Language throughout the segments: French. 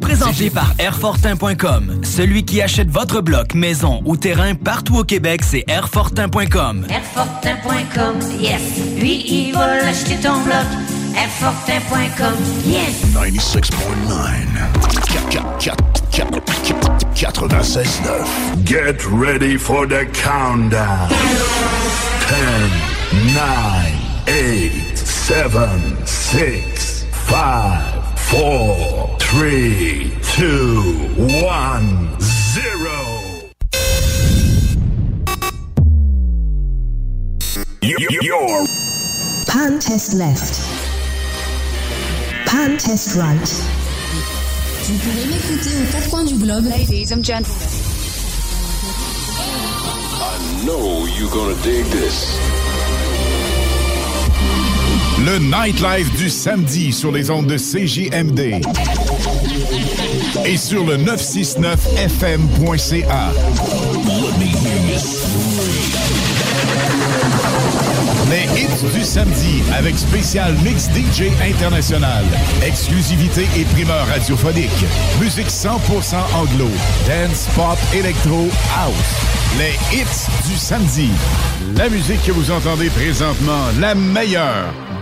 Présenté par Airfortin.com. Celui qui achète votre bloc, maison ou terrain partout au Québec, c'est Airfortin.com. Airfortin.com, yes. Lui, il va l'acheter ton bloc. Airfortin.com, yes. 96.9. Get ready for the countdown. 10, 9, 8, 7, 6, 5, 4, 3, 2, 1, 0. You're Pan test left. Pan test right. Vous pouvez m'écouter aux quatre coins du globe. Ladies and gentlemen. I know you're gonna dig this. Le nightlife du samedi sur les ondes de CJMD et sur le 969fm.ca. Les hits du samedi avec spécial mix DJ international. Exclusivité et primeur radiophonique. Musique 100% anglo. Dance, pop, électro, house. Les hits du samedi. La musique que vous entendez présentement, la meilleure.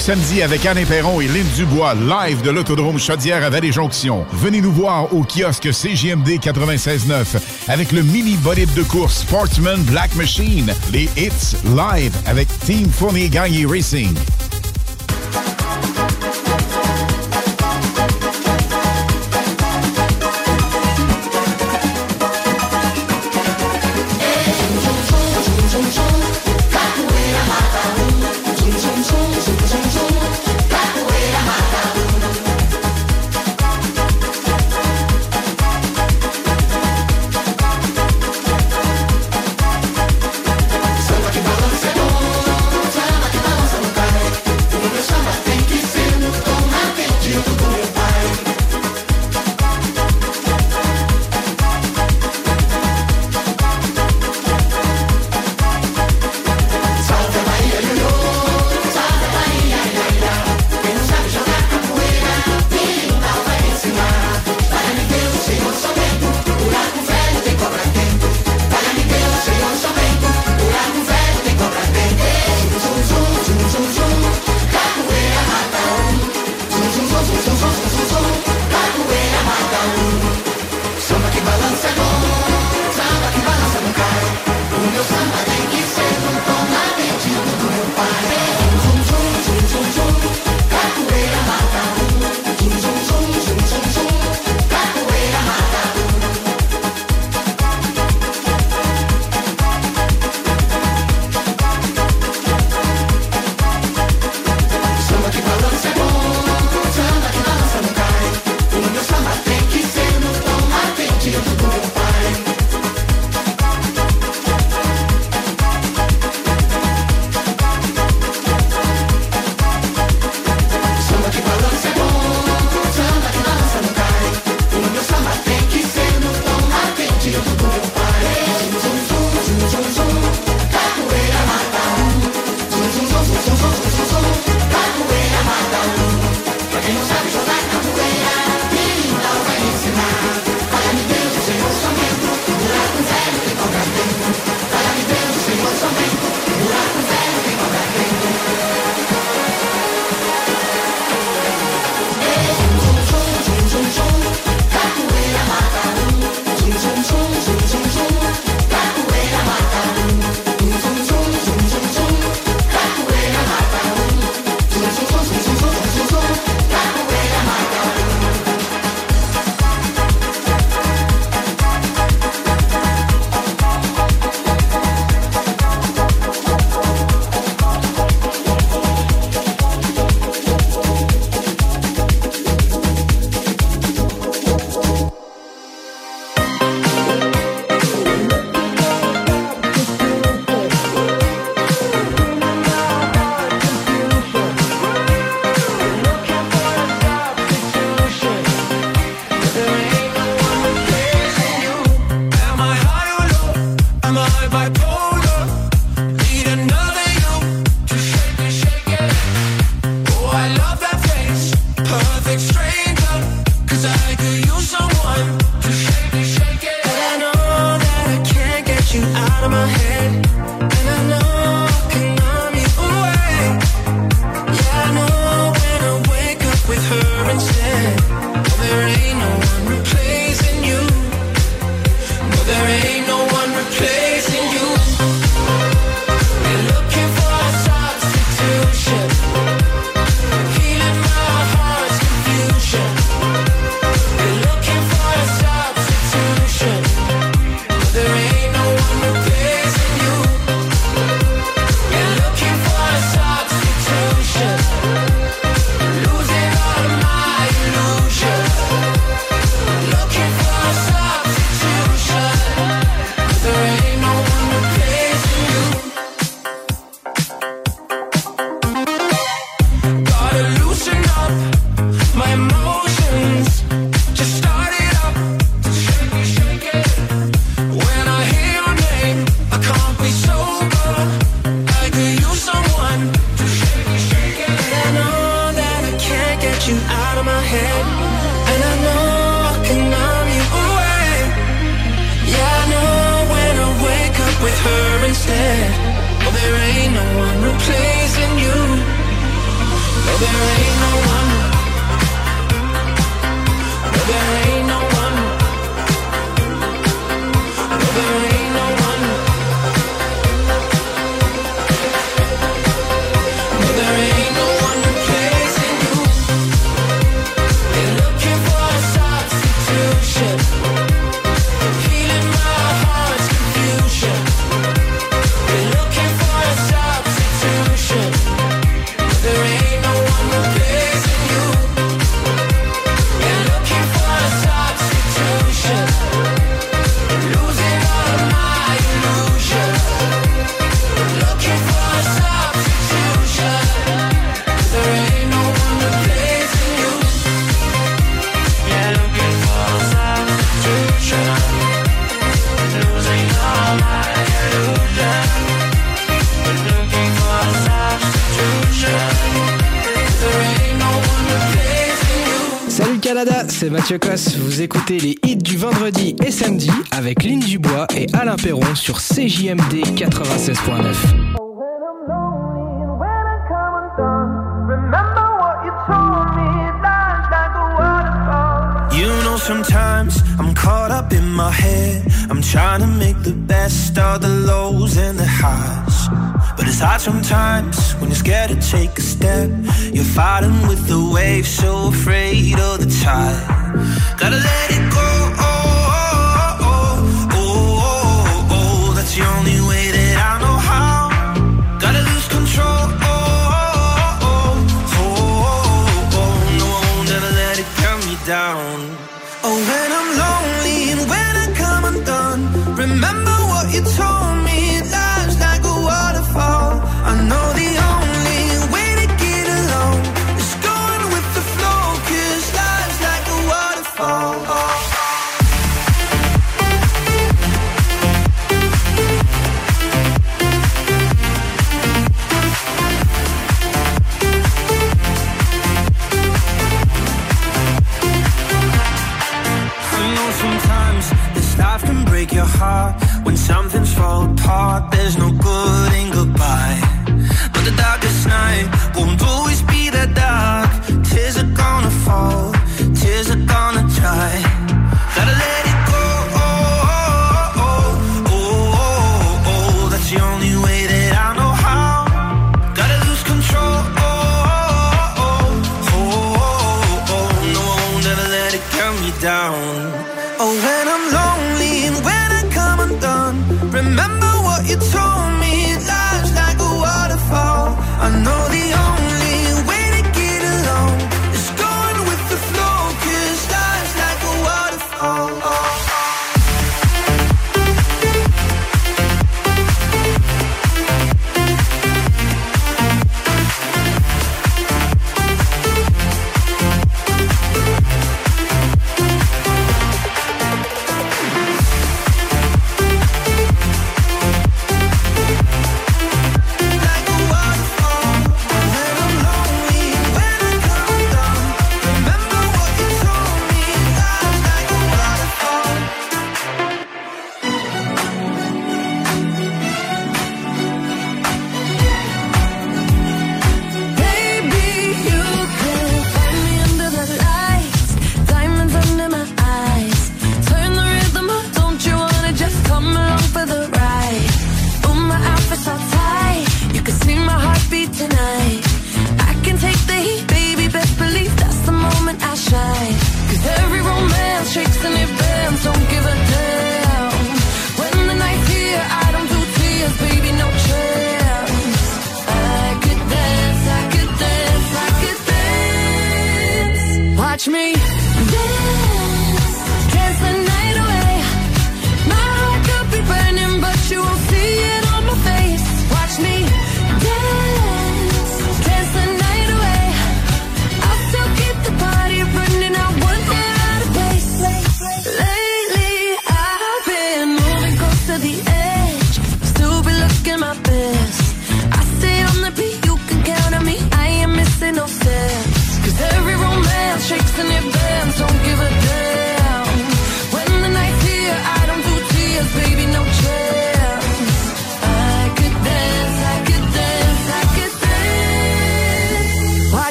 samedi avec Anne Perron et Lynn Dubois, live de l'autodrome Chaudière à Vallée-Jonction. Venez nous voir au kiosque CGMD 96.9 avec le mini bolide de course Sportsman Black Machine, les hits live avec Team Fournier Gagné Racing. Mathieu Cosse, vous écoutez les hits du vendredi et samedi avec Lynn Dubois et Alain Perron sur CJMD 96.9. You know sometimes I'm caught up in my head. I'm trying to make the best of the lows and the highs. But it's hard sometimes when you're scared to take a step. You're fighting with the waves so afraid of the tide. Gotta let it no corpo catch me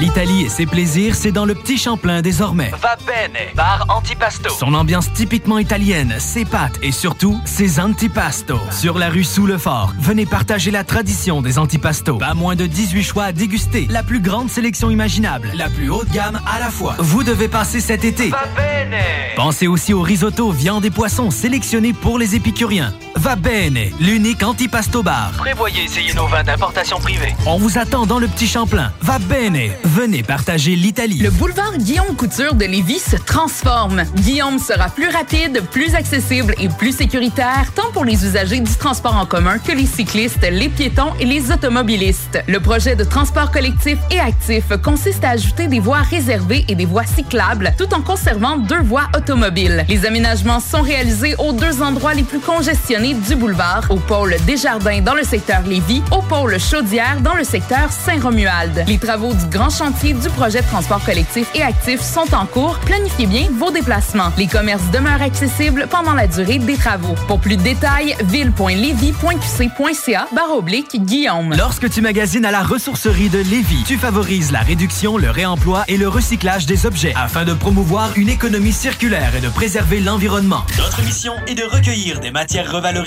L'Italie et ses plaisirs, c'est dans le Petit Champlain désormais. Va bene, bar antipasto. Son ambiance typiquement italienne, ses pâtes et surtout ses antipastos. Sur la rue Sous le Fort, venez partager la tradition des antipastos. Pas moins de 18 choix à déguster, la plus grande sélection imaginable, la plus haute gamme à la fois. Vous devez passer cet été. Va bene. Pensez aussi au risotto, viande et poissons sélectionnés pour les épicuriens. Va bene, l'unique antipasto bar. Prévoyez essayer nos vins d'importation privée. On vous attend dans le Petit Champlain. Va bene, venez partager l'Italie. Le boulevard Guillaume Couture de Lévis se transforme. Guillaume sera plus rapide, plus accessible et plus sécuritaire, tant pour les usagers du transport en commun que les cyclistes, les piétons et les automobilistes. Le projet de transport collectif et actif consiste à ajouter des voies réservées et des voies cyclables, tout en conservant deux voies automobiles. Les aménagements sont réalisés aux deux endroits les plus congestionnés du boulevard, au pôle Desjardins dans le secteur Lévis, au pôle Chaudière dans le secteur Saint-Romuald. Les travaux du grand chantier du projet de transport collectif et actif sont en cours. Planifiez bien vos déplacements. Les commerces demeurent accessibles pendant la durée des travaux. Pour plus de détails, ville.levy.qc.ca barre oblique Guillaume. Lorsque tu magasines à la ressourcerie de Lévis, tu favorises la réduction, le réemploi et le recyclage des objets afin de promouvoir une économie circulaire et de préserver l'environnement. Notre mission est de recueillir des matières revalorisables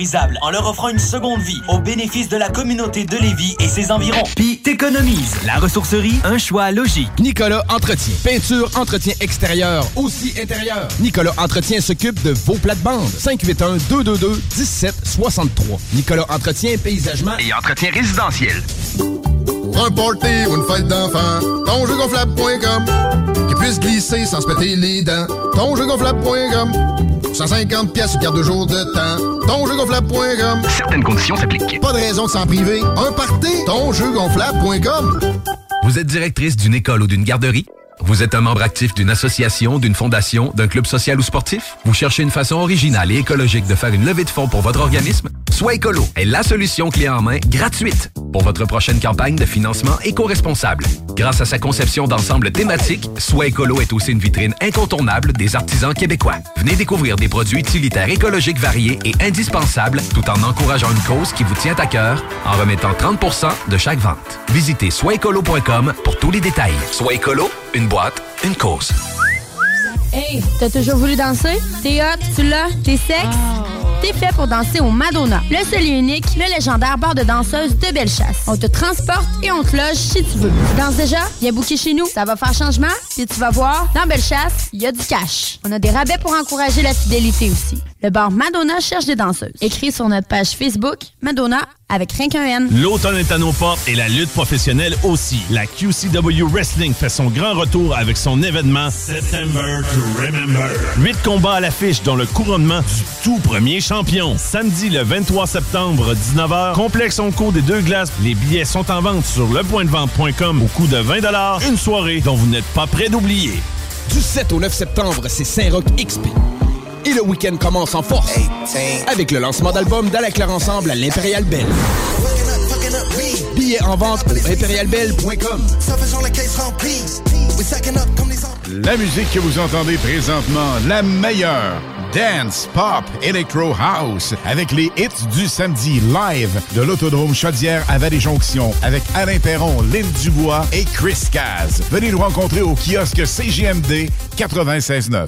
en leur offrant une seconde vie au bénéfice de la communauté de Lévis et ses environs. Puis t'économises. La ressourcerie, un choix logique. Nicolas Entretien. Peinture, entretien extérieur, aussi intérieur. Nicolas Entretien s'occupe de vos plates-bandes. 581-222-1763. Nicolas Entretien, paysagement et entretien résidentiel. Pour un party ou une fête d'enfant, tonjeugonflable.com Qui puisse glisser sans se péter les dents. Tonjeugonflable.com 150 pièces carte de jour de temps. Tonjeugonflable.com Certaines conditions s'appliquent. Pas de raison de s'en priver. Un party, tonjeugonflable.com Vous êtes directrice d'une école ou d'une garderie? Vous êtes un membre actif d'une association, d'une fondation, d'un club social ou sportif? Vous cherchez une façon originale et écologique de faire une levée de fonds pour votre organisme? Soit Écolo est la solution clé en main gratuite pour votre prochaine campagne de financement éco-responsable. Grâce à sa conception d'ensemble thématique, Soit Écolo est aussi une vitrine incontournable des artisans québécois. Venez découvrir des produits utilitaires écologiques variés et indispensables tout en encourageant une cause qui vous tient à cœur en remettant 30% de chaque vente. Visitez soitécolo.com pour tous les détails. Soit Écolo, une boîte, une cause. Hey, t'as toujours voulu danser? T'es hot, tu l'as, t'es sexe? T'es fait pour danser au Madonna, le seul et unique, le légendaire bar de danseuses de Bellechasse. On te transporte et on te loge si tu veux. Danse déjà? Viens booker chez nous. Ça va faire changement. Puis tu vas voir, dans Bellechasse, il y a du cash. On a des rabais pour encourager la fidélité aussi. Le bar Madonna cherche des danseuses. Écris sur notre page Facebook Madonna avec rien qu'un N. L'automne est à nos portes et la lutte professionnelle aussi. La QCW Wrestling fait son grand retour avec son événement September to Remember. Huit combats à l'affiche dont le couronnement du tout premier champion. Samedi le 23 septembre, 19h, complexe en cours des deux glaces. Les billets sont en vente sur lepointdevente.com au coût de 20 Une soirée dont vous n'êtes pas prêt d'oublier. Du 7 au 9 septembre, c'est Saint-Roch XP. Et le week-end commence en force avec le lancement d'album d'Ala Ensemble à l'Impérial Belle. Billets en vente au impérialbelle.com. La musique que vous entendez présentement, la meilleure. Dance, pop, electro house, avec les hits du samedi live de l'Autodrome Chaudière à Vallée-Jonction, avec Alain Perron, Lynn Dubois et Chris Caz. Venez nous rencontrer au kiosque CGMD 96.9.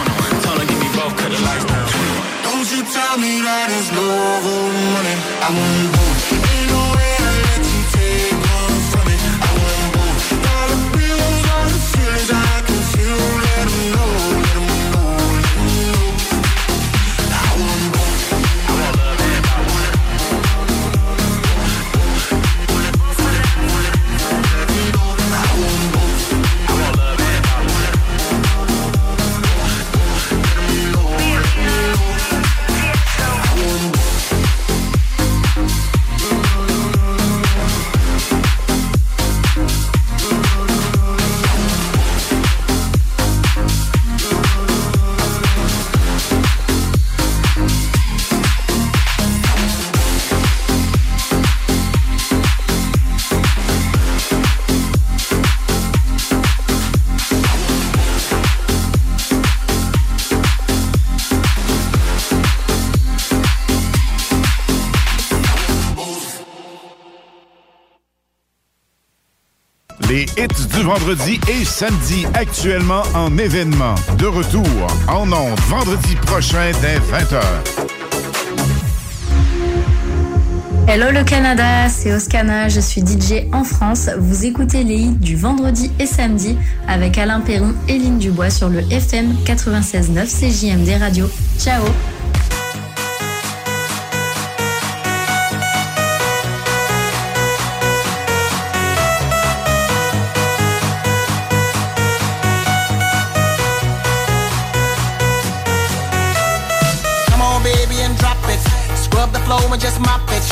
Tell me that it's love or money. I want vendredi et samedi actuellement en événement. De retour en ondes vendredi prochain dès 20h. Hello le Canada, c'est Oscana, je suis DJ en France. Vous écoutez les hits du vendredi et samedi avec Alain Perron et Lynn Dubois sur le FM 96.9 CJMD Radio. Ciao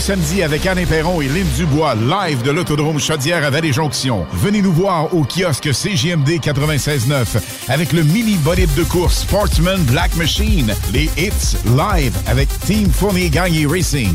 samedi avec Anne Perron et Lynn Dubois, live de l'autodrome Chaudière à Vallée-Jonction. Venez nous voir au kiosque CGMD 96.9 avec le mini bolide de course Sportsman Black Machine, les hits live avec Team Fournier Gagné Racing.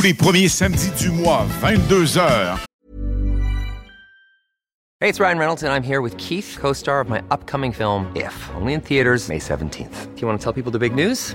Tous les premiers samedis du mois, 22h. Hey, it's Ryan Reynolds, and I'm here with Keith, co star of my upcoming film, If, only in theaters, May 17th. Do you want to tell people the big news?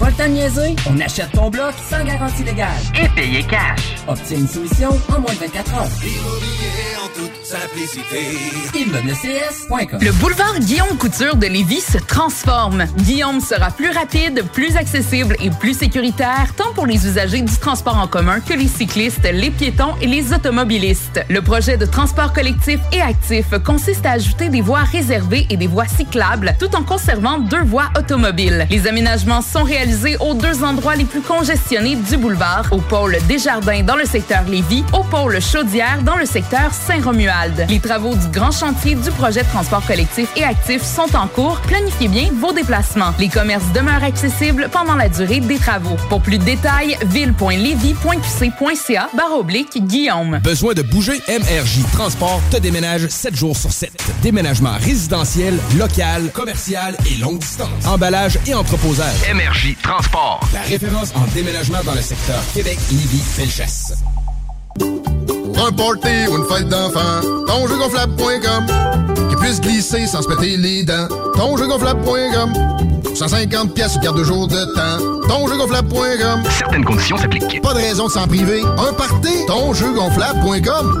Pas le temps de niaiser? On achète ton bloc sans garantie légale. Et payer cash. Obtiens une soumission en moins de 24 heures. en toute simplicité. ImmeublesCS.com Le boulevard Guillaume Couture de Lévis se transforme. Guillaume sera plus rapide, plus accessible et plus sécuritaire, tant pour les usagers du transport en commun que les cyclistes, les piétons et les automobilistes. Le projet de transport collectif et actif consiste à ajouter des voies réservées et des voies cyclables, tout en conservant deux voies automobiles. Les aménagements sont réalisés aux deux endroits les plus congestionnés du boulevard, au pôle Desjardins dans le le secteur Lévis au pôle Chaudière dans le secteur Saint-Romuald. Les travaux du grand chantier du projet de transport collectif et actif sont en cours. Planifiez bien vos déplacements. Les commerces demeurent accessibles pendant la durée des travaux. Pour plus de détails, ville.levy.qc.ca barre oblique Guillaume. Besoin de bouger? MRJ Transport te déménage 7 jours sur 7. Déménagement résidentiel, local, commercial et longue distance. Emballage et entreposage. MRJ Transport. La référence en déménagement dans le secteur Québec-Lévis-Felchasse. Pour un party ou une fête d'enfant, tonjeugonflable.com Qui puisse glisser sans se péter les dents. Tonjeugonflable.com 150 pièces ou carte de jour de temps. Tonjeugonflable.com Certaines conditions s'appliquent. Pas de raison de s'en priver. Un party, tonjeugonflable.com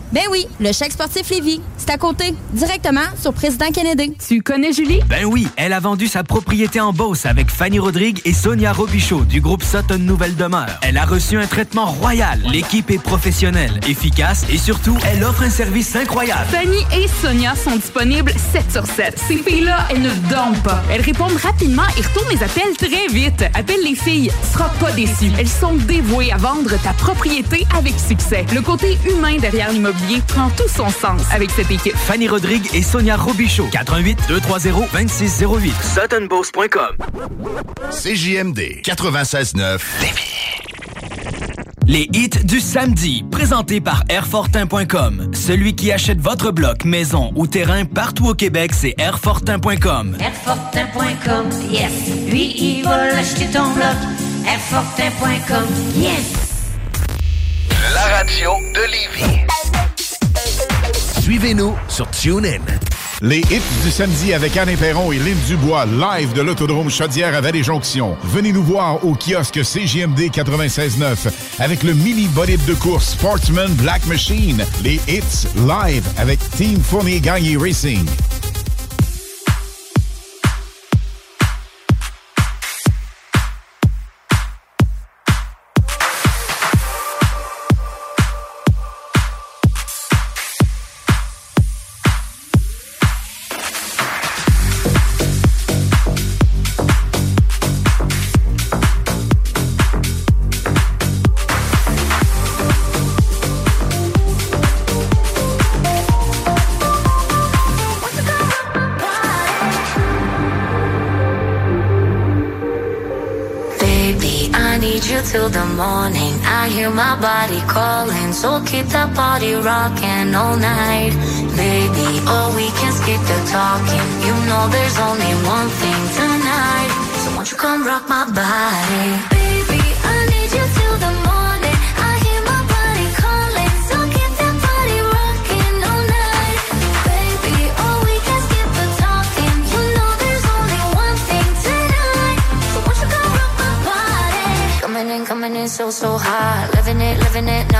Ben oui, le chèque sportif Lévis. C'est à côté, directement sur Président Kennedy. Tu connais Julie? Ben oui, elle a vendu sa propriété en Beauce avec Fanny Rodrigue et Sonia Robichaud du groupe Sutton Nouvelle Demeure. Elle a reçu un traitement royal. L'équipe est professionnelle, efficace et surtout, elle offre un service incroyable. Fanny et Sonia sont disponibles 7 sur 7. Ces filles-là, elles ne dorment pas. Elles répondent rapidement et retournent les appels très vite. Appelle les filles, tu seras pas déçu. Elles sont dévouées à vendre ta propriété avec succès. Le côté humain derrière l'immobilier prend tout son sens avec cette équipe. Fanny Rodrigue et Sonia Robichaud. 88 230 2608. SuttonBoss.com. CJMD 96.9 Les hits du samedi, présentés par Airfortin.com. Celui qui achète votre bloc, maison ou terrain partout au Québec, c'est Airfortin.com. Airfortin.com, yes. Lui, il va l'acheter ton bloc. Airfortin.com, yes. La radio de Lévis. Suivez-nous sur TuneIn. Les hits du samedi avec Anne Perron et Lynn Dubois, live de l'Autodrome Chaudière à Vallée-Jonction. Venez nous voir au kiosque CGMD 96.9 avec le mini bolide de course Sportsman Black Machine. Les hits live avec Team Fournier Gagné Racing. So keep that body rocking all night. Baby, oh, we can skip the talking. You know there's only one thing tonight. So won't you come rock my body? Baby, I need you till the morning. I hear my body calling, so keep that body rocking all night. Baby, oh, we can skip the talking. You know there's only one thing tonight. So won't you come rock my body? Coming in, coming in so, so hot. Living it, living it,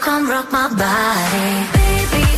Come rock my body? Baby,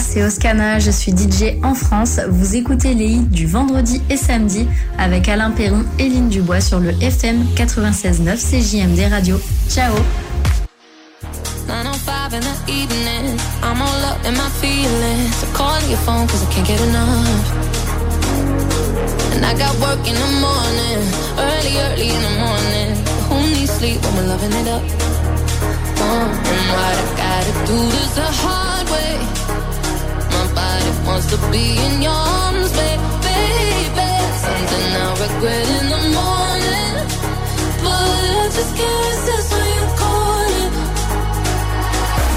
C'est Oscana, je suis DJ en France. Vous écoutez les hits du vendredi et samedi avec Alain Perron et Lynn Dubois sur le FM 96.9 CJMD Radio. Ciao 905 in the evening. I'm all up in my feelings. So call your phone cause I can't get enough. And I got work in the morning. Early, early in the morning. Who needs sleep when we're loving it up? Oh, and what I gotta do this the hard way. To be in your arms, baby. Something I regret in the morning. But I just can't resist when you call it.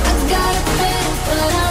I got a bed, but I'd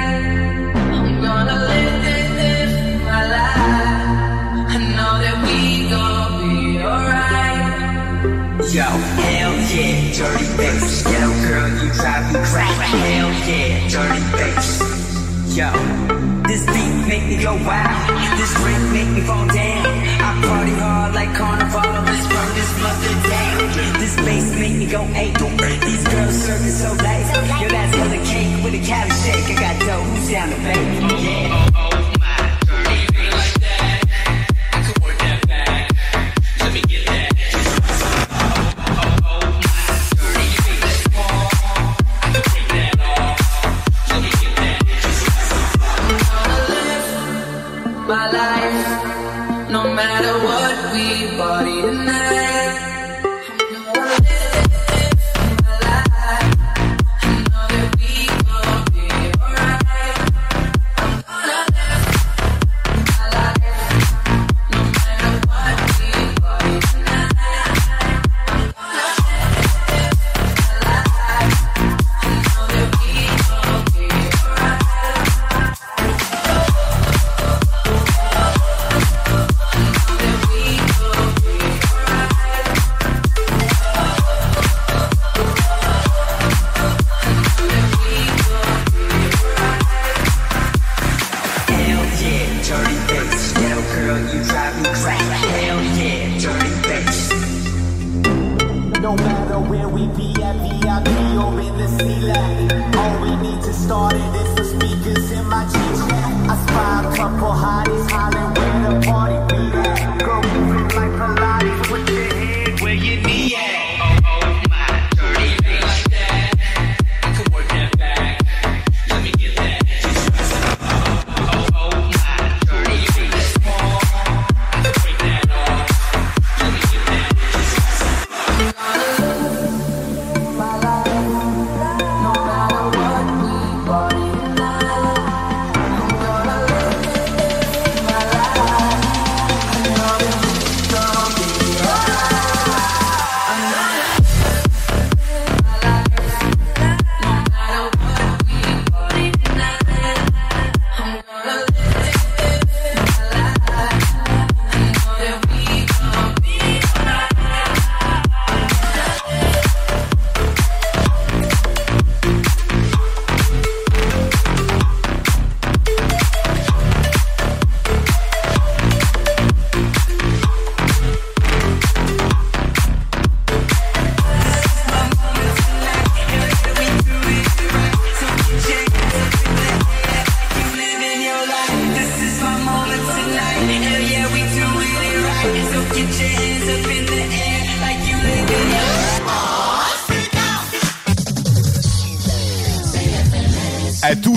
Yo, hell yeah, dirty bass. Yo, girl, you drive me crazy. Hell yeah, dirty bass. Yo, this beat make me go wild. This drink make me fall down. I party hard like carnival. Let's burn this mother down. This bass make me go ape. These girls serving so late. Yo, that's the cake with a Cali shake. I got dough. Who's down to pay? Yeah.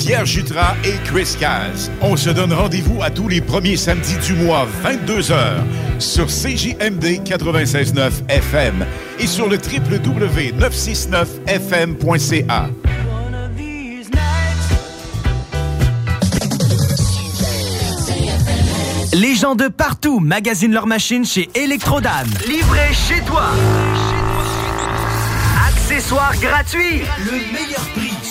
Pierre Jutras et Chris Caz. On se donne rendez-vous à tous les premiers samedis du mois, 22h, sur CJMD 96.9 FM et sur le www.969fm.ca. Les gens de partout magasinent leurs machines chez Electrodan. Livré chez toi. Accessoires gratuits. Le meilleur prix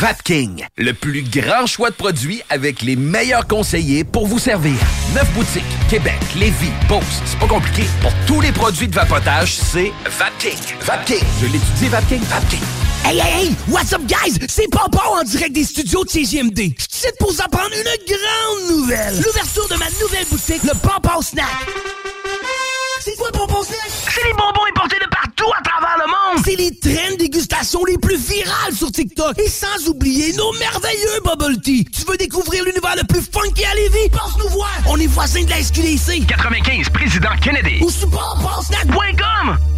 Vapking, le plus grand choix de produits avec les meilleurs conseillers pour vous servir. Neuf boutiques, Québec, Lévis, Beauce, c'est pas compliqué. Pour tous les produits de vapotage, c'est Vapking. Vapking. Je l'étudie, Vapking. Vapking. Hey, hey, hey! What's up, guys? C'est Papa en direct des studios de CGMD. Je suis pour vous apprendre une grande nouvelle. L'ouverture de ma nouvelle boutique, le Papa Snack. C'est quoi Papa Snack? C'est les bonbons importés de partout à travers le monde. C'est les traînes dégustation les plus virales sur TikTok. Et sans oublier nos merveilleux bubble tea. Tu veux découvrir l'univers le plus funky à Lévis? Passe nous voir. On est voisins de la SQDC. 95, Président Kennedy. Ou sur papasnack.com.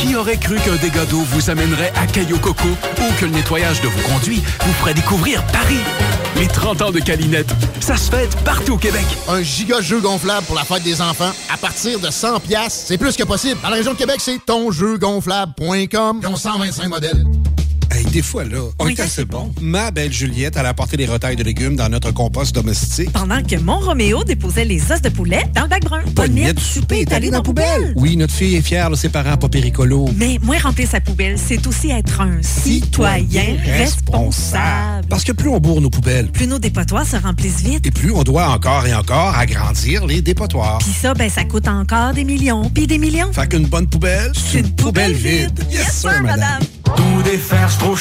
Qui aurait cru qu'un dégât d'eau vous amènerait à Caillou Coco ou que le nettoyage de vos conduits vous ferait découvrir Paris? Les 30 ans de Calinette, ça se fête partout au Québec. Un giga jeu gonflable pour la fête des enfants à partir de 100 pièces, c'est plus que possible. Dans la région de Québec, c'est tonjeugonflable.com. Ils ont 125 modèles. Des fois, là, on est assez bon. Ma belle Juliette, elle a apporté des retailles de légumes dans notre compost domestique. Pendant que mon Roméo déposait les os de poulet dans le bac brun. Pas de du souper est dans la poubelle. Oui, notre fille est fière de ses parents pas péricolos. Mais moins remplir sa poubelle, c'est aussi être un citoyen responsable. Parce que plus on bourre nos poubelles, Plus nos dépotoirs se remplissent vite. et plus on doit encore et encore agrandir les dépotoirs. Puis ça, ben, ça coûte encore des millions. Puis des millions. Fait qu'une bonne poubelle, c'est une poubelle vide. Yes, sir, madame. Tout défaire, c'est trop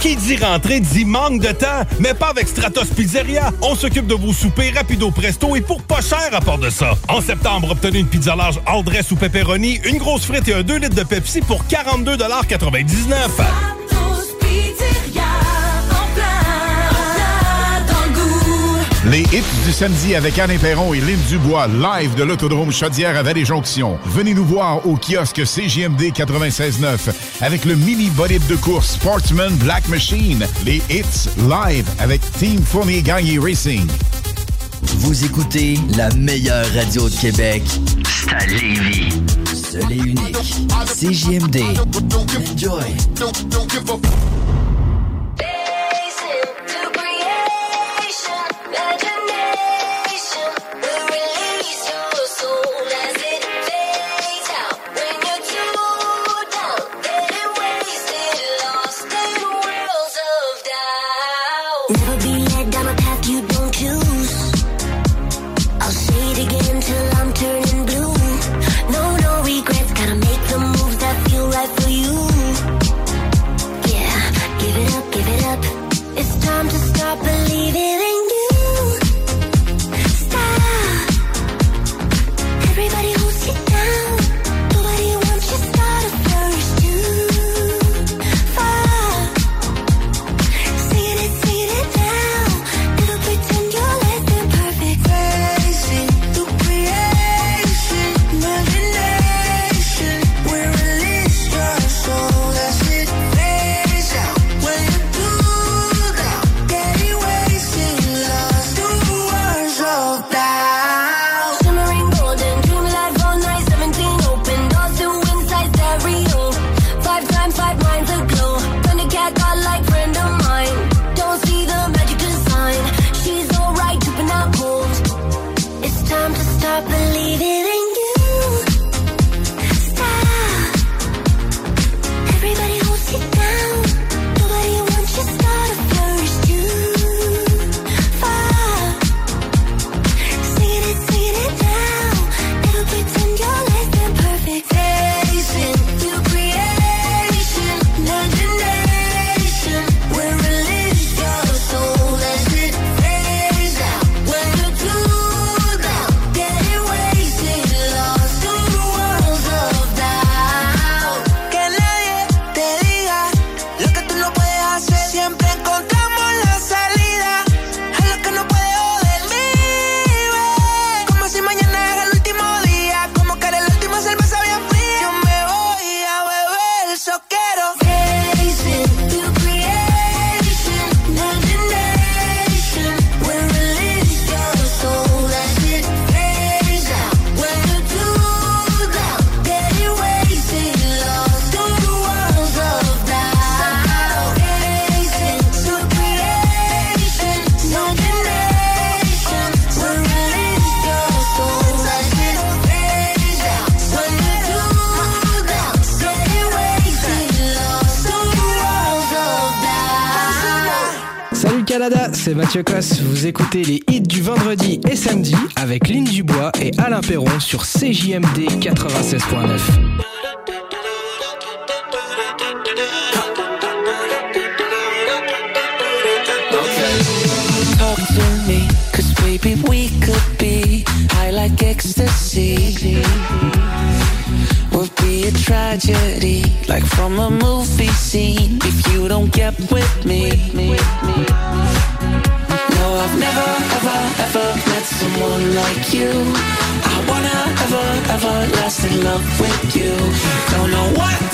Qui dit rentrée dit manque de temps, mais pas avec Stratos Pizzeria. On s'occupe de vos soupers rapido presto et pour pas cher à part de ça. En septembre, obtenez une pizza large all dress ou pepperoni, une grosse frite et un 2 litres de Pepsi pour 42,99 Les hits du samedi avec Anne Perron et Lynn Dubois, live de l'Autodrome Chaudière à Vallée-Jonction. Venez nous voir au kiosque CGMD 96.9 avec le mini bolide de course Sportsman Black Machine. Les hits live avec Team Fournier Gagné Racing. Vous écoutez la meilleure radio de Québec. C'est à Lévis. Seul et unique. CJMD. Enjoy. Mathieu Cosse, vous écoutez les hits du vendredi et samedi avec Lynn Dubois et Alain Perron sur love with you. Don't know what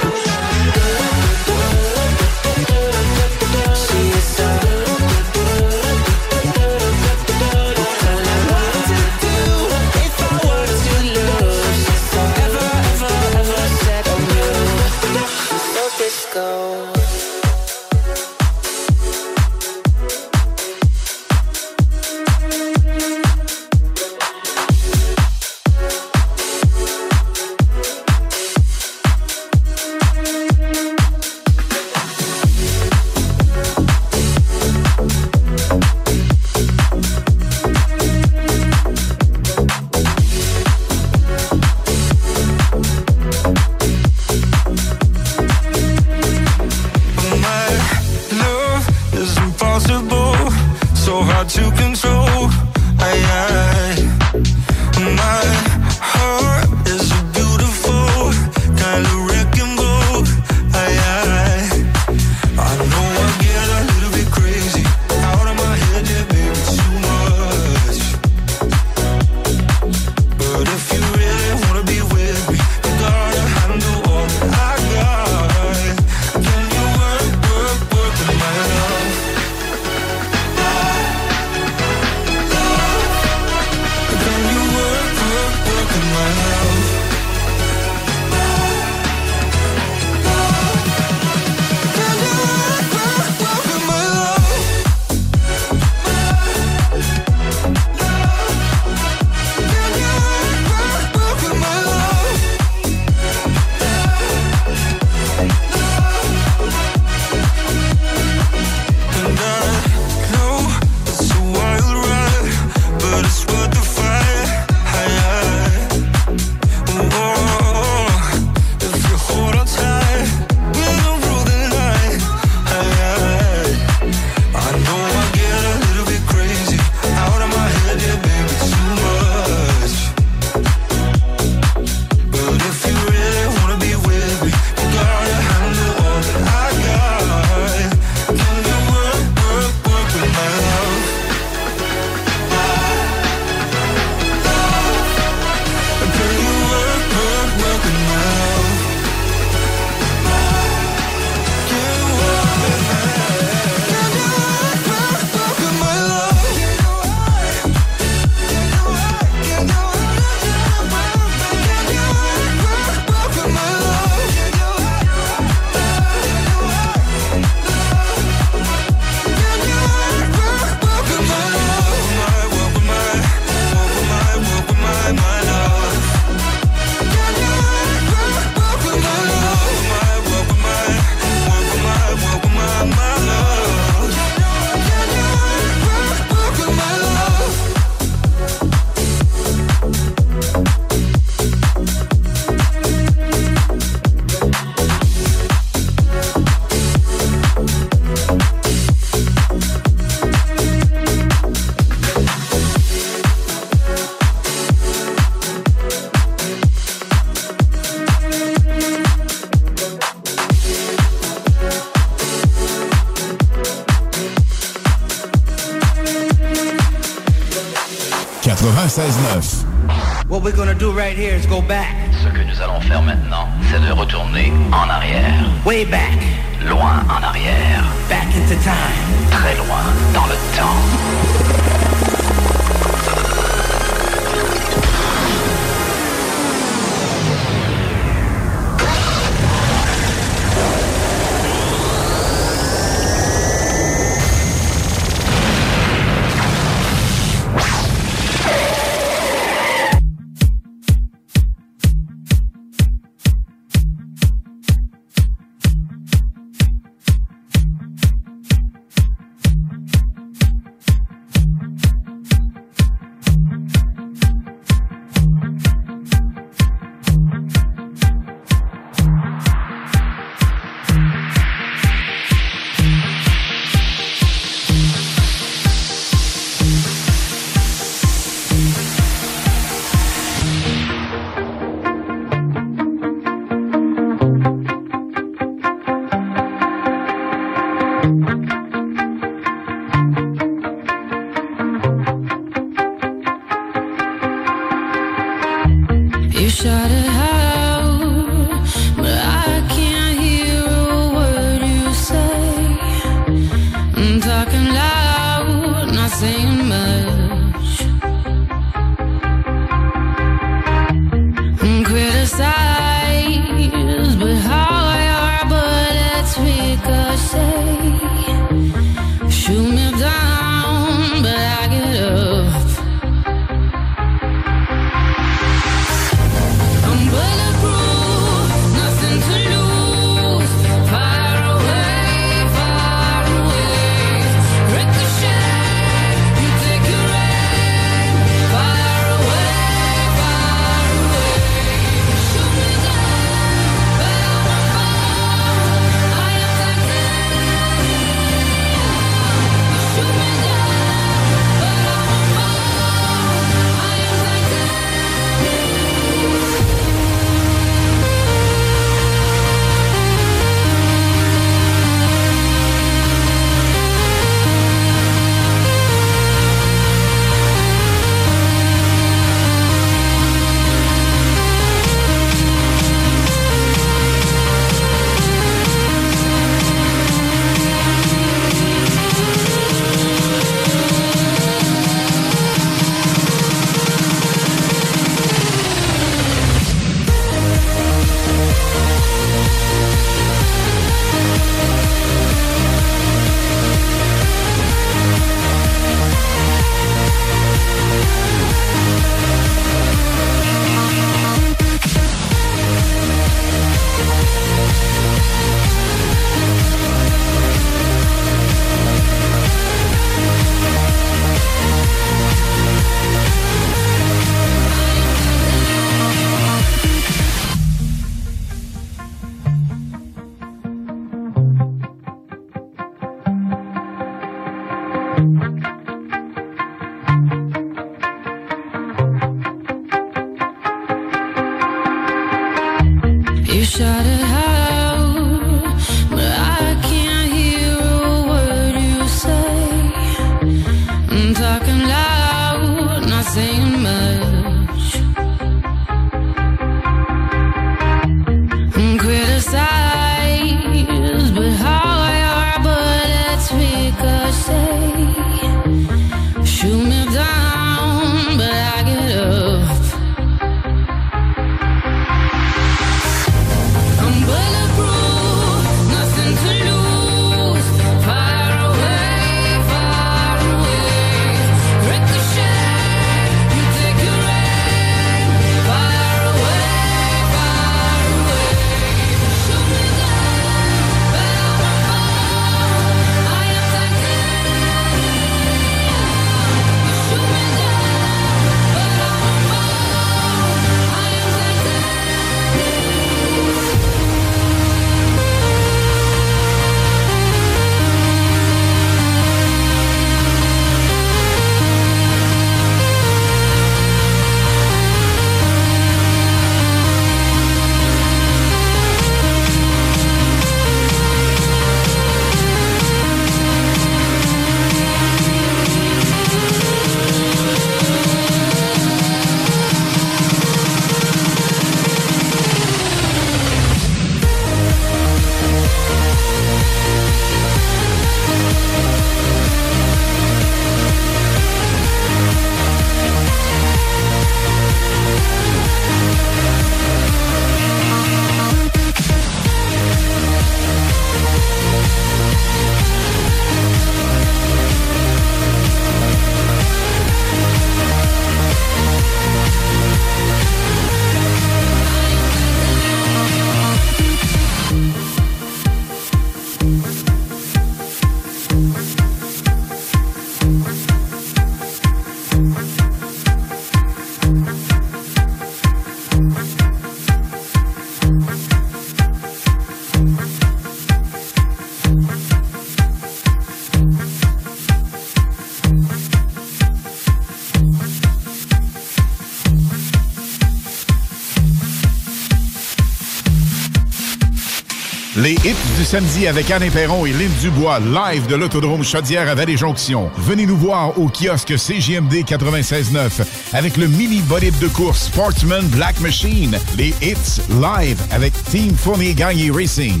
Les hits du samedi avec Anne Perron et Lynn Dubois, live de l'autodrome Chaudière à Vallée-Jonction. Venez nous voir au kiosque CJMD 96.9 avec le mini bolide de course Sportsman Black Machine. Les hits live avec Team Fournier Gagné Racing.